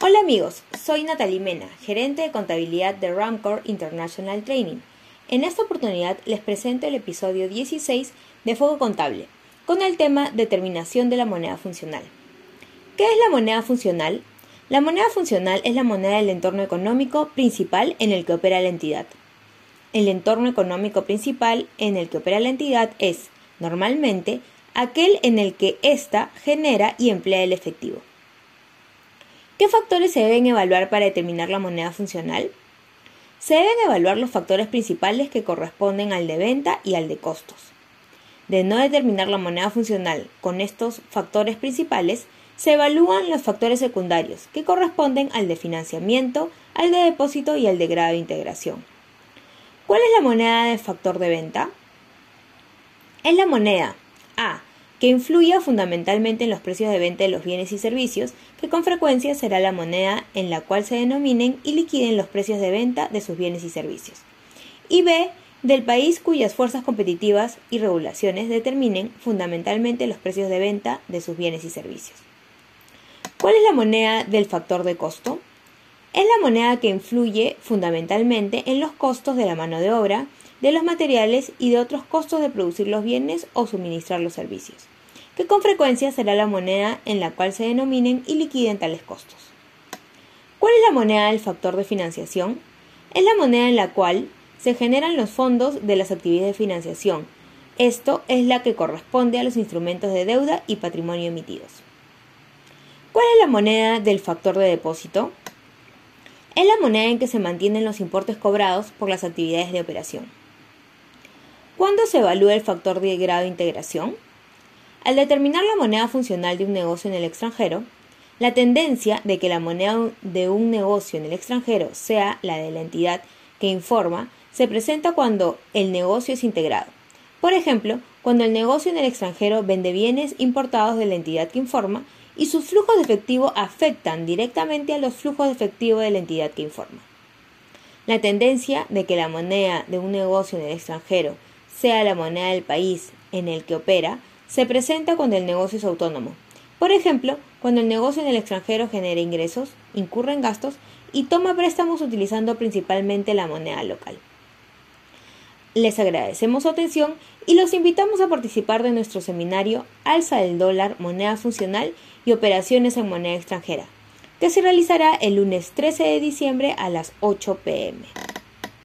Hola amigos, soy Natalie Mena, gerente de contabilidad de Ramcore International Training. En esta oportunidad les presento el episodio 16 de Fuego Contable, con el tema Determinación de la moneda funcional. ¿Qué es la moneda funcional? La moneda funcional es la moneda del entorno económico principal en el que opera la entidad. El entorno económico principal en el que opera la entidad es, normalmente, aquel en el que ésta genera y emplea el efectivo. ¿Qué factores se deben evaluar para determinar la moneda funcional? Se deben evaluar los factores principales que corresponden al de venta y al de costos. De no determinar la moneda funcional con estos factores principales, se evalúan los factores secundarios, que corresponden al de financiamiento, al de depósito y al de grado de integración. ¿Cuál es la moneda de factor de venta? Es la moneda A que influya fundamentalmente en los precios de venta de los bienes y servicios, que con frecuencia será la moneda en la cual se denominen y liquiden los precios de venta de sus bienes y servicios. Y B, del país cuyas fuerzas competitivas y regulaciones determinen fundamentalmente los precios de venta de sus bienes y servicios. ¿Cuál es la moneda del factor de costo? Es la moneda que influye fundamentalmente en los costos de la mano de obra, de los materiales y de otros costos de producir los bienes o suministrar los servicios, que con frecuencia será la moneda en la cual se denominen y liquiden tales costos. ¿Cuál es la moneda del factor de financiación? Es la moneda en la cual se generan los fondos de las actividades de financiación. Esto es la que corresponde a los instrumentos de deuda y patrimonio emitidos. ¿Cuál es la moneda del factor de depósito? Es la moneda en que se mantienen los importes cobrados por las actividades de operación. ¿Cuándo se evalúa el factor de grado de integración? Al determinar la moneda funcional de un negocio en el extranjero, la tendencia de que la moneda de un negocio en el extranjero sea la de la entidad que informa se presenta cuando el negocio es integrado. Por ejemplo, cuando el negocio en el extranjero vende bienes importados de la entidad que informa y sus flujos de efectivo afectan directamente a los flujos de efectivo de la entidad que informa. La tendencia de que la moneda de un negocio en el extranjero sea la moneda del país en el que opera, se presenta cuando el negocio es autónomo. Por ejemplo, cuando el negocio en el extranjero genera ingresos, incurre en gastos y toma préstamos utilizando principalmente la moneda local. Les agradecemos su atención y los invitamos a participar de nuestro seminario Alza del dólar, moneda funcional y operaciones en moneda extranjera, que se realizará el lunes 13 de diciembre a las 8 pm.